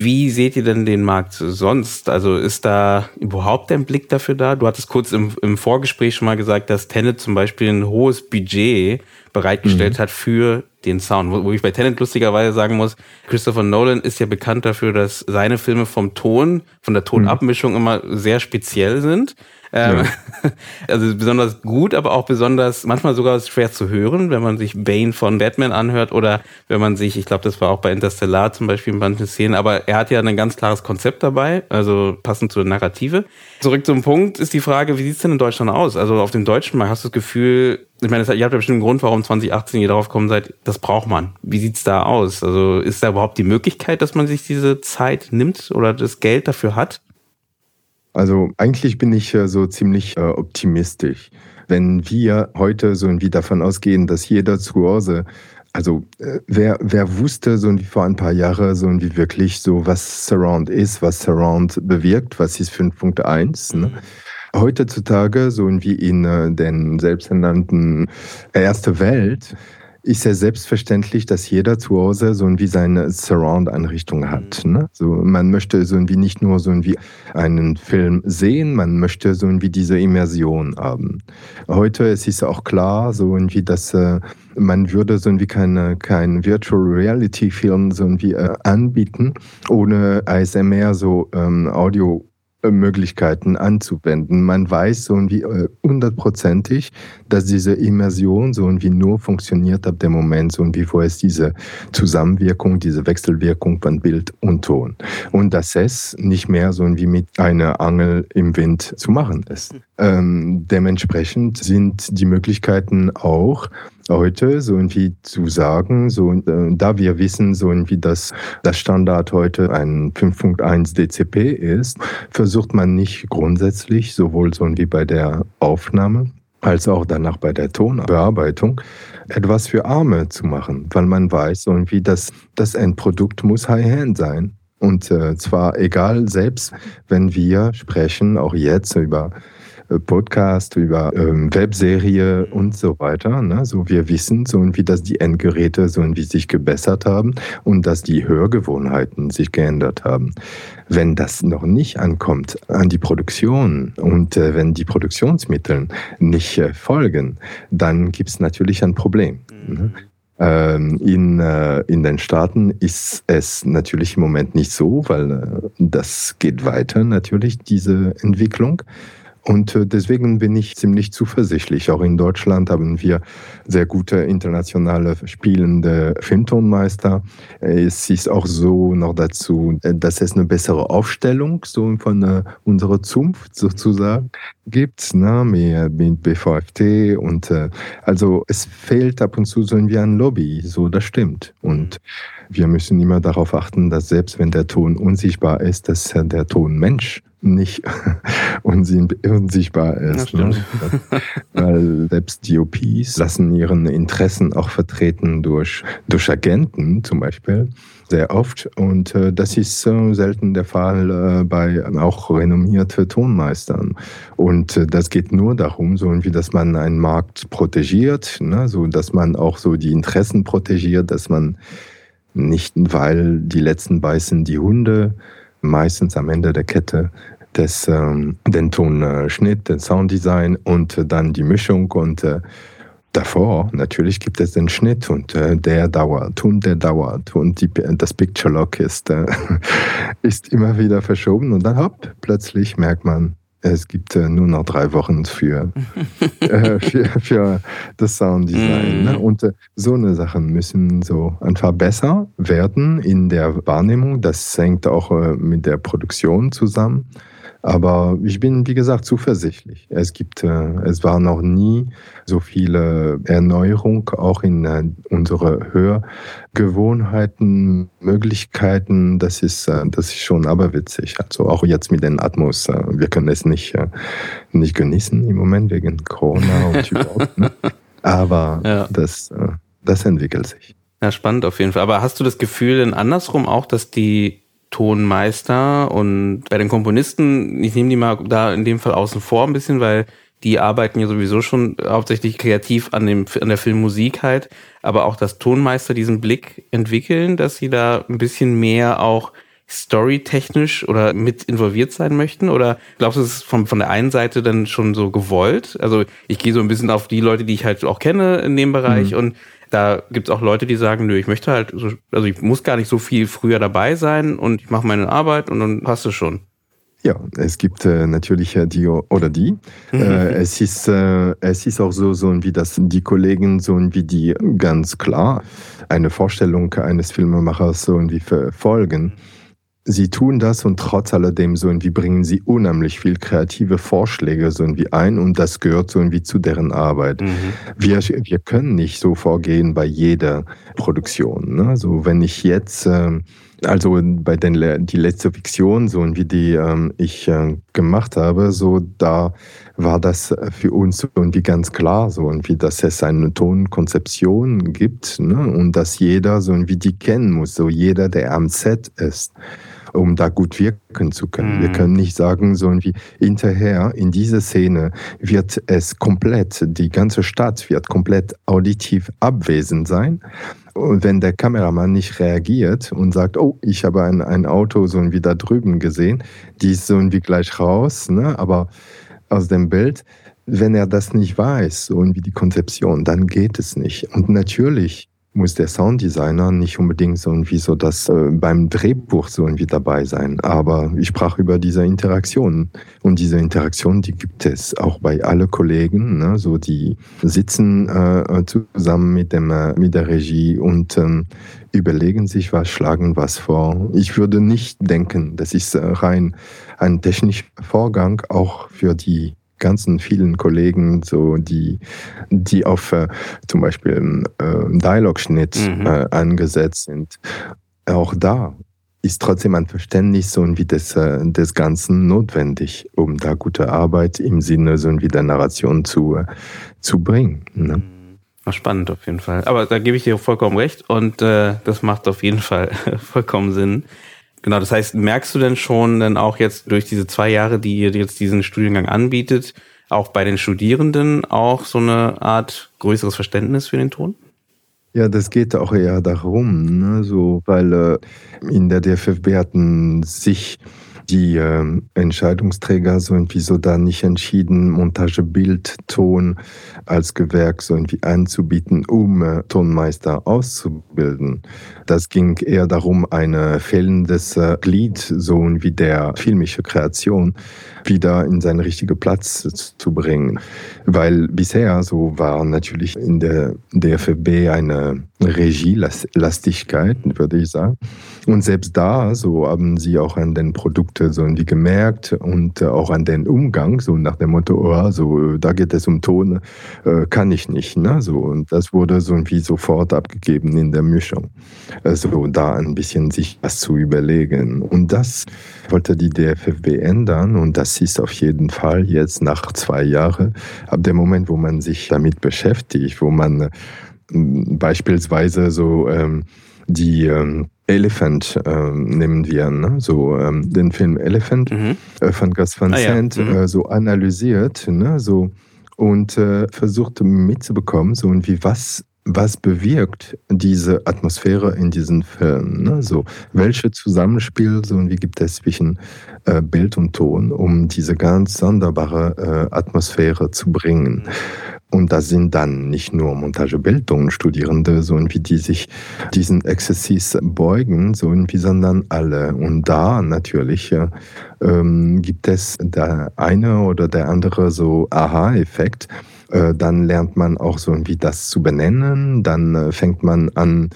wie seht ihr denn den Markt sonst? Also ist da überhaupt ein Blick dafür da? Du hattest kurz im, im Vorgespräch schon mal gesagt, dass Tenet zum Beispiel ein hohes Budget bereitgestellt mhm. hat für den Sound. Wo, wo ich bei Tenet lustigerweise sagen muss, Christopher Nolan ist ja bekannt dafür, dass seine Filme vom Ton, von der Tonabmischung immer sehr speziell sind. Ähm, ja. Also besonders gut, aber auch besonders manchmal sogar schwer zu hören, wenn man sich Bane von Batman anhört oder wenn man sich, ich glaube, das war auch bei Interstellar zum Beispiel in manchen Szenen, aber er hat ja ein ganz klares Konzept dabei, also passend zur Narrative. Zurück zum Punkt ist die Frage, wie sieht's denn in Deutschland aus? Also auf dem deutschen Markt hast du das Gefühl, ich meine, ihr habt ja bestimmt einen Grund, warum 2018 ihr darauf gekommen seid, das braucht man. Wie sieht's da aus? Also ist da überhaupt die Möglichkeit, dass man sich diese Zeit nimmt oder das Geld dafür hat? Also eigentlich bin ich so ziemlich äh, optimistisch. Wenn wir heute so irgendwie davon ausgehen, dass jeder zu Hause, also äh, wer, wer wusste so wie vor ein paar Jahren so wie wirklich so, was Surround ist, was Surround bewirkt, was ist 5.1, ne? Mhm. Heutzutage, so wie in äh, den selbsternannten Erste Welt, ist ja selbstverständlich, dass jeder zu Hause so wie seine Surround-Einrichtung hat. Mhm. Ne? So, man möchte so wie nicht nur so wie einen Film sehen, man möchte so wie diese Immersion haben. Heute es ist auch klar, so wie dass äh, man würde so wie keine kein Virtual Reality Film so wie äh, anbieten ohne ASMR so ähm, Audio Möglichkeiten anzuwenden. Man weiß so wie äh, hundertprozentig, dass diese Immersion so wie nur funktioniert ab dem Moment so wie wo es diese Zusammenwirkung, diese Wechselwirkung von Bild und Ton. Und dass es nicht mehr so wie mit einer Angel im Wind zu machen ist. Ähm, dementsprechend sind die Möglichkeiten auch heute so irgendwie zu sagen, so äh, da wir wissen, so irgendwie, dass das Standard heute ein 5.1 DCP ist, versucht man nicht grundsätzlich, sowohl so wie bei der Aufnahme als auch danach bei der Tonbearbeitung, etwas für Arme zu machen, weil man weiß, irgendwie, dass das Endprodukt muss High-Hand sein. Und äh, zwar egal, selbst wenn wir sprechen, auch jetzt über Podcast, über ähm, Webserie und so weiter. Ne? So wir wissen, so wie das die Endgeräte so wie sich gebessert haben und dass die Hörgewohnheiten sich geändert haben. Wenn das noch nicht ankommt an die Produktion und äh, wenn die Produktionsmittel nicht äh, folgen, dann gibt es natürlich ein Problem. Mhm. Ne? Ähm, in, äh, in den Staaten ist es natürlich im Moment nicht so, weil äh, das geht weiter natürlich, diese Entwicklung. Und äh, deswegen bin ich ziemlich zuversichtlich. Auch in Deutschland haben wir sehr gute internationale spielende Filmtonmeister. Es ist auch so noch dazu, äh, dass es eine bessere Aufstellung so von äh, unserer Zunft sozusagen gibt, ne, mit BVFT und also es fehlt ab und zu so ein Lobby, so das stimmt. Und wir müssen immer darauf achten, dass selbst wenn der Ton unsichtbar ist, dass der Ton Mensch nicht unsichtbar ist. Ne? Weil selbst DOPs lassen ihren Interessen auch vertreten durch, durch Agenten zum Beispiel sehr oft. Und äh, das ist äh, selten der Fall äh, bei auch renommierten Tonmeistern. Und äh, das geht nur darum, so irgendwie, dass man einen Markt protegiert, ne? so dass man auch so die Interessen protegiert, dass man nicht, weil die letzten beißen die Hunde, meistens am Ende der Kette des, ähm, den Tonschnitt, den Sounddesign und äh, dann die Mischung. Und äh, davor natürlich gibt es den Schnitt und äh, der dauert und der dauert. Und die, das Picture Lock ist, äh, ist immer wieder verschoben. Und dann hopp, plötzlich merkt man, es gibt äh, nur noch drei Wochen für, äh, für, für, das Sounddesign. Ne? Mhm. Und äh, so eine Sachen müssen so einfach besser werden in der Wahrnehmung. Das hängt auch äh, mit der Produktion zusammen. Aber ich bin, wie gesagt, zuversichtlich. Es gibt, äh, es war noch nie so viele Erneuerung auch in äh, unsere Hörgewohnheiten, Möglichkeiten. Das ist, äh, das ist schon aberwitzig. Also auch jetzt mit den Atmos. Wir können es nicht, nicht genießen im Moment wegen Corona und überhaupt. Ne? Aber ja. das, das entwickelt sich. Ja, spannend auf jeden Fall. Aber hast du das Gefühl denn andersrum auch, dass die Tonmeister und bei den Komponisten, ich nehme die mal da in dem Fall außen vor ein bisschen, weil die arbeiten ja sowieso schon hauptsächlich kreativ an, dem, an der Filmmusik halt, aber auch dass Tonmeister diesen Blick entwickeln, dass sie da ein bisschen mehr auch storytechnisch oder mit involviert sein möchten? Oder glaubst du, es ist von, von der einen Seite dann schon so gewollt? Also ich gehe so ein bisschen auf die Leute, die ich halt auch kenne in dem Bereich mhm. und Da gibt es auch Leute, die sagen, nö, ich möchte halt, so, also ich muss gar nicht so viel früher dabei sein und ich mache meine Arbeit und dann passt es schon. Ja, es gibt äh, natürlich äh, die oder die. Mhm. Äh, es, ist, äh, es ist auch so, so wie das die Kollegen so wie die ganz klar eine Vorstellung eines Filmemachers so wie verfolgen. Sie tun das und trotz alledem so irgendwie bringen sie unheimlich viel kreative Vorschläge so irgendwie ein und das gehört so irgendwie zu deren Arbeit. Mhm. Wir, wir können nicht so vorgehen bei jeder Produktion. Ne? So, wenn ich jetzt äh, also bei den die letzte Fiktion, so wie die ähm, ich äh, gemacht habe, so da war das für uns so irgendwie ganz klar, so irgendwie, dass es eine Tonkonzeption gibt ne? und dass jeder so irgendwie die kennen muss, so jeder, der am Set ist um da gut wirken zu können. Mhm. Wir können nicht sagen, so irgendwie hinterher in dieser Szene wird es komplett, die ganze Stadt wird komplett auditiv abwesend sein. Und wenn der Kameramann nicht reagiert und sagt, oh, ich habe ein, ein Auto so wie da drüben gesehen, die ist so wie gleich raus, ne? aber aus dem Bild, wenn er das nicht weiß, so wie die Konzeption, dann geht es nicht. Und natürlich muss der Sounddesigner nicht unbedingt so irgendwie so das äh, beim Drehbuch so irgendwie dabei sein. Aber ich sprach über diese Interaktion. Und diese Interaktion, die gibt es auch bei alle Kollegen. Ne? So die sitzen äh, zusammen mit, dem, äh, mit der Regie und ähm, überlegen sich was, schlagen was vor. Ich würde nicht denken, das ist äh, rein ein technischer Vorgang, auch für die ganzen vielen Kollegen, so die, die auf äh, zum Beispiel äh, Dialogschnitt mhm. äh, angesetzt sind, auch da ist trotzdem ein Verständnis so wie des, äh, des Ganzen notwendig, um da gute Arbeit im Sinne so wie der Narration zu, äh, zu bringen. Ne? Mhm. Spannend auf jeden Fall. Aber da gebe ich dir vollkommen recht und äh, das macht auf jeden Fall vollkommen Sinn. Genau, das heißt, merkst du denn schon dann auch jetzt durch diese zwei Jahre, die ihr jetzt diesen Studiengang anbietet, auch bei den Studierenden auch so eine Art größeres Verständnis für den Ton? Ja, das geht auch eher darum, ne, so, weil äh, in der DFFB hatten sich die äh, Entscheidungsträger so irgendwie so da nicht entschieden, Montage, Bild, Ton als Gewerk so irgendwie anzubieten, um äh, Tonmeister auszubilden. Das ging eher darum, ein fehlendes äh, Glied, so wie der filmische Kreation, wieder in seinen richtigen Platz zu bringen. Weil bisher so war natürlich in der DFB eine Regielastigkeit, würde ich sagen. Und selbst da, so haben sie auch an den Produkten so irgendwie gemerkt und auch an den Umgang, so nach dem Motto, oh, so, da geht es um Ton, äh, kann ich nicht. Ne? So, und das wurde so irgendwie sofort abgegeben in der Mischung. Also da ein bisschen sich was zu überlegen. Und das wollte die DFFB ändern und das ist auf jeden Fall jetzt nach zwei Jahren, ab dem Moment, wo man sich damit beschäftigt, wo man beispielsweise so ähm, die ähm, Elephant ähm, nehmen wir, ne? so ähm, den Film Elephant mhm. äh, von Gus Van ah, Sant ja. mhm. äh, so analysiert, ne? so und äh, versucht mitzubekommen, so und wie was was bewirkt diese Atmosphäre in diesen Filmen? Ne? So, welche Zusammenspiel so, und wie gibt es zwischen äh, Bild und Ton, um diese ganz sonderbare äh, Atmosphäre zu bringen? Und da sind dann nicht nur Montagebildungsstudierende, so irgendwie, die sich diesen Exzessis beugen, so irgendwie, sondern alle. Und da natürlich ähm, gibt es der eine oder der andere so Aha-Effekt. Äh, dann lernt man auch so irgendwie das zu benennen. Dann äh, fängt man an,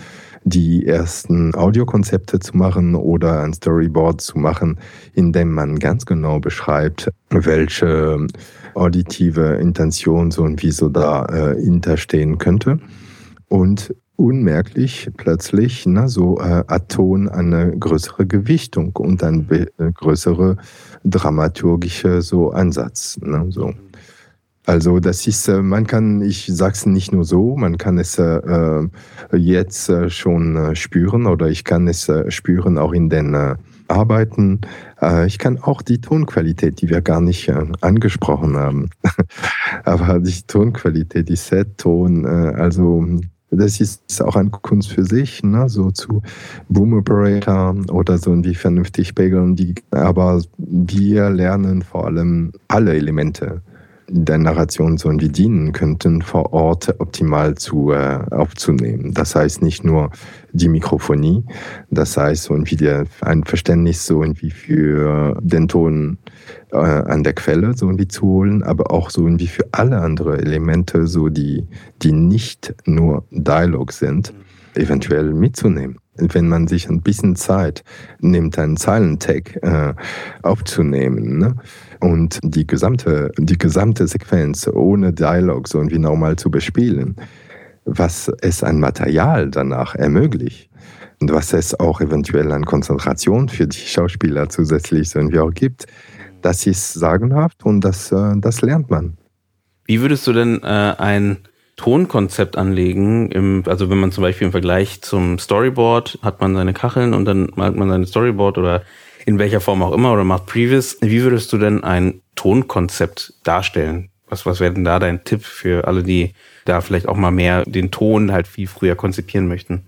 die ersten Audiokonzepte zu machen oder ein Storyboard zu machen, in dem man ganz genau beschreibt, welche auditive Intention so und wie so da äh, hinterstehen könnte. Und unmerklich plötzlich na, so äh, Aton eine größere Gewichtung und ein äh, größere dramaturgische so Ansatz. Ne, so. Also das ist, äh, man kann, ich sage es nicht nur so, man kann es äh, jetzt äh, schon äh, spüren oder ich kann es äh, spüren auch in den äh, Arbeiten. Ich kann auch die Tonqualität, die wir gar nicht angesprochen haben, aber die Tonqualität, die Set-Ton, also das ist auch eine Kunst für sich, ne? so zu Boom Operator oder so, wie vernünftig pegeln die. Aber wir lernen vor allem alle Elemente der Narration so irgendwie dienen könnten, vor Ort optimal zu, äh, aufzunehmen. Das heißt nicht nur die Mikrofonie, das heißt so irgendwie der, ein Verständnis so irgendwie für den Ton äh, an der Quelle so irgendwie zu holen, aber auch so irgendwie für alle andere Elemente, so die, die nicht nur Dialog sind, eventuell mitzunehmen wenn man sich ein bisschen Zeit nimmt, einen Zeilentag äh, aufzunehmen ne? Und die gesamte, die gesamte Sequenz ohne Dialog so irgendwie normal zu bespielen, was es an Material danach ermöglicht und was es auch eventuell an Konzentration für die Schauspieler zusätzlich so irgendwie auch gibt, das ist sagenhaft und das, äh, das lernt man. Wie würdest du denn äh, ein Tonkonzept anlegen. Im, also wenn man zum Beispiel im Vergleich zum Storyboard hat man seine Kacheln und dann malt man seine Storyboard oder in welcher Form auch immer oder macht Previous. Wie würdest du denn ein Tonkonzept darstellen? Was, was wäre denn da dein Tipp für alle, die da vielleicht auch mal mehr den Ton halt viel früher konzipieren möchten?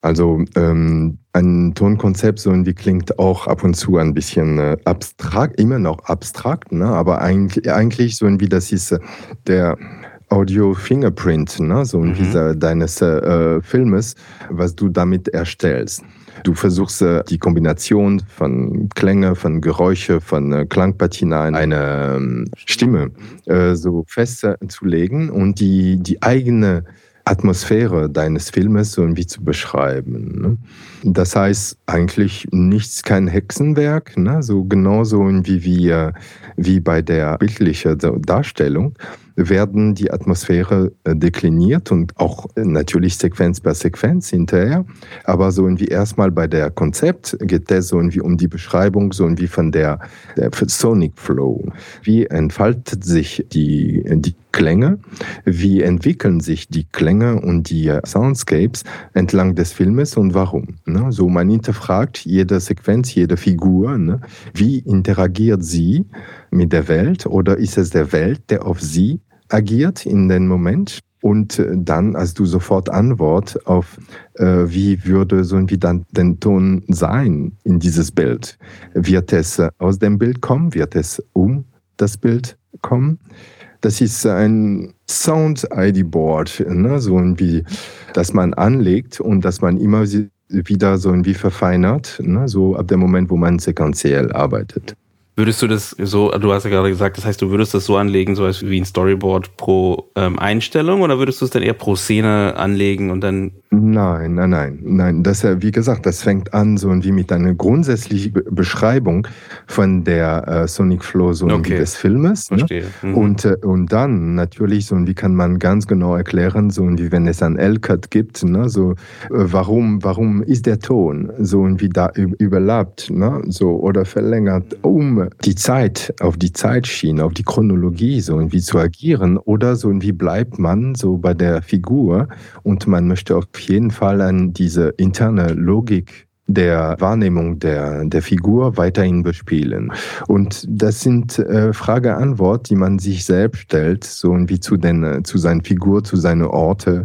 Also ähm, ein Tonkonzept so irgendwie klingt auch ab und zu ein bisschen äh, abstrakt, immer noch abstrakt, ne? aber eigentlich, eigentlich so irgendwie das ist äh, der Audio Fingerprint, ne? so mhm. dieser deines äh, Filmes, was du damit erstellst. Du versuchst äh, die Kombination von Klänge, von Geräusche, von äh, Klangpartien in eine ähm, Stimme äh, so festzulegen und die, die eigene Atmosphäre deines Filmes so irgendwie zu beschreiben. Ne? Das heißt eigentlich nichts, kein Hexenwerk, ne? so genauso wie, wie, äh, wie bei der bildlichen Darstellung werden die Atmosphäre äh, dekliniert und auch äh, natürlich Sequenz per Sequenz hinterher. Aber so irgendwie erstmal bei der Konzept geht es so irgendwie um die Beschreibung so irgendwie von der, der Sonic Flow. Wie entfaltet sich die, die Klänge? Wie entwickeln sich die Klänge und die Soundscapes entlang des Filmes und warum? Ne? So man hinterfragt jede Sequenz, jede Figur. Ne? Wie interagiert sie mit der Welt oder ist es der Welt, der auf sie agiert in den Moment und äh, dann hast du sofort Antwort auf, äh, wie würde so wie dann den Ton sein in dieses Bild. Wird es äh, aus dem Bild kommen? Wird es um das Bild kommen? Das ist ein Sound-ID-Board, ne? so wie, das man anlegt und das man immer wieder so irgendwie verfeinert, ne? so ab dem Moment, wo man sequenziell arbeitet. Würdest du das so, du hast ja gerade gesagt, das heißt, du würdest das so anlegen, so als wie ein Storyboard pro ähm, Einstellung oder würdest du es dann eher pro Szene anlegen und dann Nein, nein, nein, nein. Das, wie gesagt, das fängt an so wie mit einer grundsätzlichen Beschreibung von der äh, Sonic Flow so okay. des Filmes. Ne? Verstehe. Ne? Mhm. Und, äh, und dann natürlich so wie kann man ganz genau erklären, so wie wenn es ein L-Cut gibt, ne? so äh, warum, warum ist der Ton so wie da überlappt, ne? so oder verlängert, um die Zeit auf die Zeitschiene, auf die Chronologie so wie zu agieren oder so wie bleibt man so bei der Figur und man möchte auf jeden Fall an diese interne Logik der Wahrnehmung der, der Figur weiterhin bespielen. Und das sind äh, Frage-Antwort, die man sich selbst stellt, so wie zu, den, zu seiner Figur, zu seinen Orte.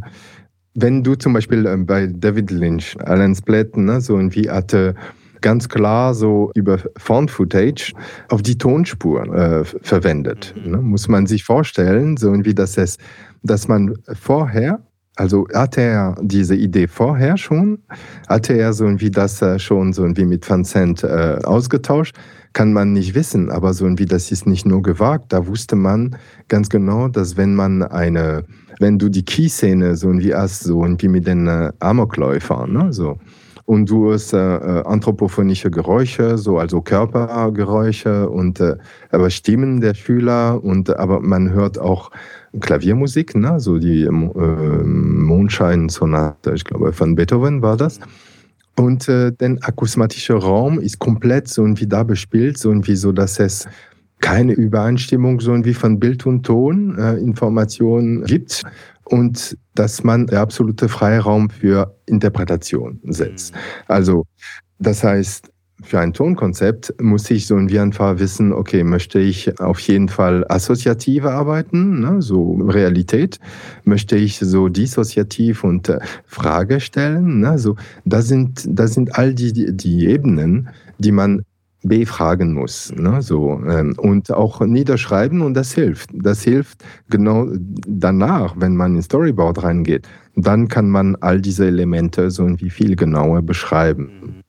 Wenn du zum Beispiel äh, bei David Lynch, Alan Splatten, ne, so wie hatte ganz klar so über Found-Footage auf die Tonspur äh, verwendet. Ne? Muss man sich vorstellen, so wie das es, dass man vorher also hatte er diese Idee vorher schon? Hatte er so wie das äh, schon so wie mit Van Sant äh, ausgetauscht? Kann man nicht wissen, aber so wie das ist nicht nur gewagt. Da wusste man ganz genau, dass wenn man eine, wenn du die Key-Szene so wie hast, so wie mit den äh, Amokläufern, ne, so, und du hast äh, äh, anthropophonische Geräusche, so also Körpergeräusche und äh, aber Stimmen der Schüler und aber man hört auch Klaviermusik, ne? so die äh, Mondschein-Sonate, ich glaube, von Beethoven war das. Und äh, der akusmatische Raum ist komplett so wie da bespielt, so wie so, dass es keine Übereinstimmung so wie von Bild und Ton äh, Informationen gibt und dass man der absolute Freiraum für Interpretation setzt. Also das heißt, für ein Tonkonzept muss ich so wie einfach wissen, okay, möchte ich auf jeden Fall assoziativ arbeiten, ne, so Realität, möchte ich so dissoziativ und äh, Frage stellen, ne, so, das sind, das sind all die, die Ebenen, die man befragen muss. Ne? So, ähm, und auch niederschreiben und das hilft. Das hilft genau danach, wenn man in Storyboard reingeht. Dann kann man all diese Elemente so irgendwie viel genauer beschreiben.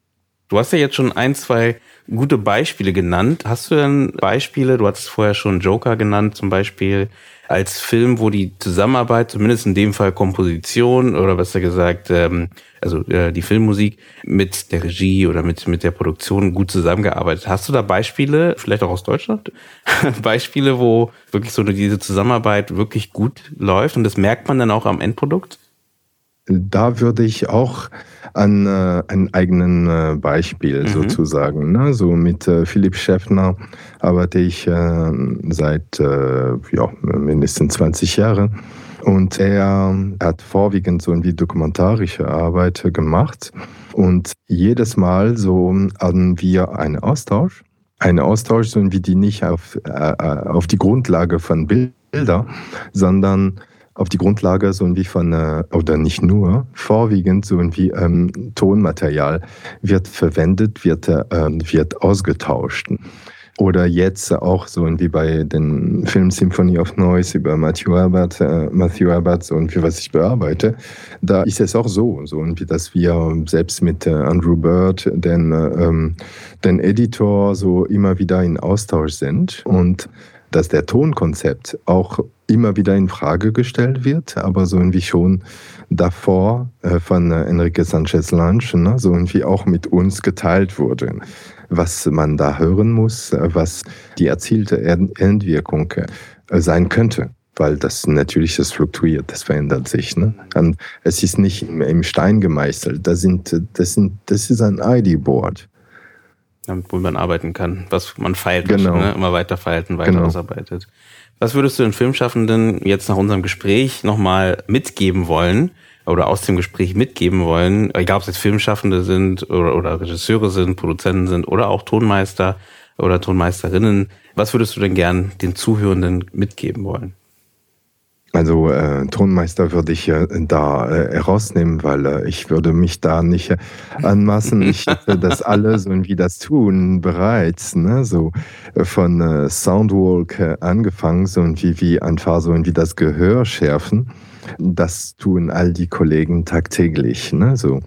Du hast ja jetzt schon ein, zwei gute Beispiele genannt. Hast du denn Beispiele, du hattest vorher schon Joker genannt, zum Beispiel als Film, wo die Zusammenarbeit, zumindest in dem Fall Komposition oder besser gesagt, ähm, also äh, die Filmmusik mit der Regie oder mit, mit der Produktion gut zusammengearbeitet. Hast du da Beispiele, vielleicht auch aus Deutschland, Beispiele, wo wirklich so diese Zusammenarbeit wirklich gut läuft und das merkt man dann auch am Endprodukt? Da würde ich auch an äh, ein eigenen äh, Beispiel mhm. sozusagen. Ne? So mit äh, Philipp Schäffner arbeite ich äh, seit äh, ja, mindestens 20 Jahren. Und er hat vorwiegend so irgendwie dokumentarische Arbeit gemacht. Und jedes Mal so hatten wir einen Austausch. Einen Austausch, so wie die nicht auf, äh, auf die Grundlage von Bildern, sondern auf die Grundlage so wie von, äh, oder nicht nur, vorwiegend so wie ähm, Tonmaterial wird verwendet, wird, äh, wird ausgetauscht. Oder jetzt auch so wie bei den Film Symphony of Noise über Matthew Herbert, äh, Matthew Herbert so wie was ich bearbeite. Da ist es auch so, so wie dass wir selbst mit äh, Andrew Bird, den, äh, ähm, den Editor, so immer wieder in Austausch sind und dass der Tonkonzept auch immer wieder in Frage gestellt wird, aber so irgendwie schon davor äh, von äh, Enrique Sanchez Lange, ne, so irgendwie auch mit uns geteilt wurde, was man da hören muss, äh, was die erzielte Endwirkung sein könnte weil das natürlich, das fluktuiert, das verändert sich. Ne? Und es ist nicht im, Stein gemeißelt. Das, sind, das, sind, das ist ein ID-Board. Damit man arbeiten kann, was man feilt, genau. ne? immer weiter feilten, weiter genau. ausarbeitet. Was würdest du den Filmschaffenden jetzt nach unserem Gespräch nochmal mitgeben wollen oder aus dem Gespräch mitgeben wollen, egal ob es jetzt Filmschaffende sind oder, oder Regisseure sind, Produzenten sind oder auch Tonmeister oder Tonmeisterinnen, was würdest du denn gern den Zuhörenden mitgeben wollen? Also äh, Tonmeister würde ich äh, da äh, herausnehmen, weil äh, ich würde mich da nicht äh, anmaßen. Ich hätte das alle so wie das tun bereits, ne? so äh, von äh, Soundwalk äh, angefangen, so wie wie einfach so wie das Gehör schärfen. Das tun all die Kollegen tagtäglich, ne? so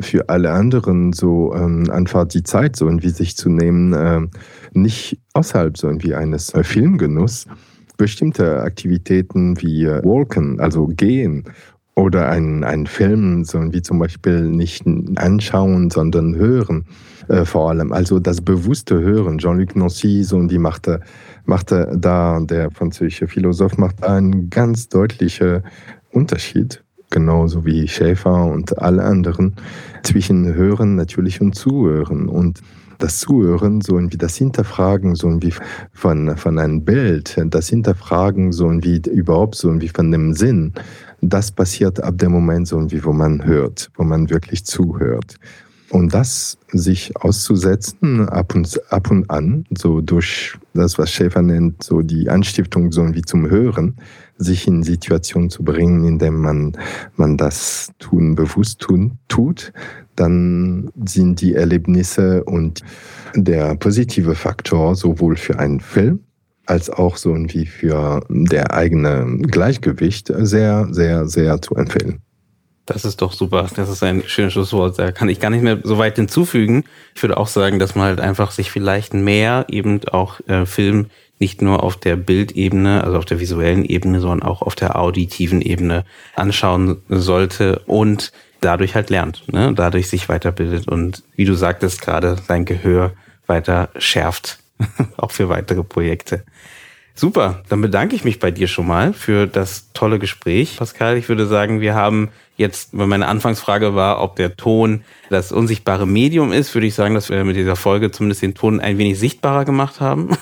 für alle anderen so ähm, einfach die Zeit so irgendwie sich zu nehmen, nicht außerhalb so irgendwie eines äh, Filmgenuss bestimmte Aktivitäten wie äh, Walken, also gehen, oder einen, einen Film, so wie zum Beispiel nicht anschauen, sondern hören, äh, vor allem. Also das bewusste Hören. Jean-Luc Nancy, so die machte, machte da, der französische Philosoph, macht einen ganz deutlichen Unterschied, genauso wie Schäfer und alle anderen, zwischen Hören natürlich und Zuhören. Und das Zuhören, so wie das Hinterfragen, so wie von, von einem Bild, das Hinterfragen, so wie überhaupt so wie von dem Sinn, das passiert ab dem Moment, so wie wo man hört, wo man wirklich zuhört. Und das sich auszusetzen ab und, ab und an, so durch das, was Schäfer nennt, so die Anstiftung so wie zum Hören, sich in Situationen zu bringen, in denen man, man das tun, bewusst tun, tut, dann sind die Erlebnisse und der positive Faktor sowohl für einen Film als auch so wie für der eigene Gleichgewicht sehr, sehr, sehr zu empfehlen. Das ist doch super. Das ist ein schönes Schlusswort. Da kann ich gar nicht mehr so weit hinzufügen. Ich würde auch sagen, dass man halt einfach sich vielleicht mehr eben auch äh, Film nicht nur auf der Bildebene, also auf der visuellen Ebene, sondern auch auf der auditiven Ebene anschauen sollte und dadurch halt lernt, ne? dadurch sich weiterbildet und wie du sagtest gerade, sein Gehör weiter schärft, auch für weitere Projekte. Super, dann bedanke ich mich bei dir schon mal für das tolle Gespräch. Pascal, ich würde sagen, wir haben jetzt, weil meine Anfangsfrage war, ob der Ton das unsichtbare Medium ist, würde ich sagen, dass wir mit dieser Folge zumindest den Ton ein wenig sichtbarer gemacht haben.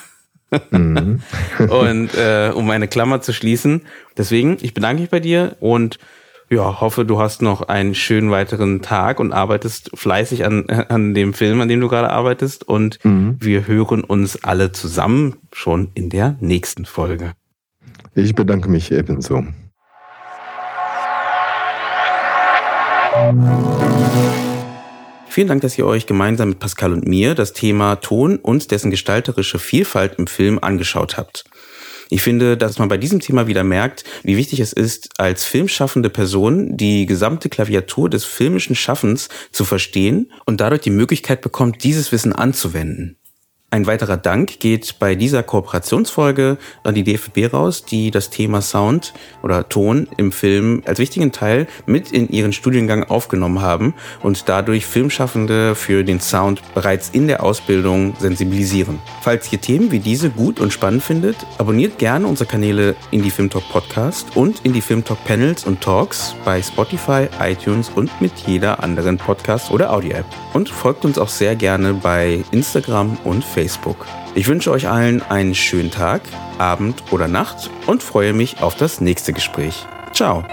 Mhm. und äh, um eine Klammer zu schließen. Deswegen, ich bedanke mich bei dir und ja, hoffe, du hast noch einen schönen weiteren Tag und arbeitest fleißig an, an dem Film, an dem du gerade arbeitest. Und mhm. wir hören uns alle zusammen schon in der nächsten Folge. Ich bedanke mich ebenso. Vielen Dank, dass ihr euch gemeinsam mit Pascal und mir das Thema Ton und dessen gestalterische Vielfalt im Film angeschaut habt. Ich finde, dass man bei diesem Thema wieder merkt, wie wichtig es ist, als filmschaffende Person die gesamte Klaviatur des filmischen Schaffens zu verstehen und dadurch die Möglichkeit bekommt, dieses Wissen anzuwenden. Ein weiterer Dank geht bei dieser Kooperationsfolge an die DFB raus, die das Thema Sound oder Ton im Film als wichtigen Teil mit in ihren Studiengang aufgenommen haben und dadurch Filmschaffende für den Sound bereits in der Ausbildung sensibilisieren. Falls ihr Themen wie diese gut und spannend findet, abonniert gerne unsere Kanäle Indie Film Talk Podcast und Indie Film Talk Panels und Talks bei Spotify, iTunes und mit jeder anderen Podcast- oder Audio-App. Und folgt uns auch sehr gerne bei Instagram und Facebook. Facebook. Ich wünsche euch allen einen schönen Tag, Abend oder Nacht und freue mich auf das nächste Gespräch. Ciao.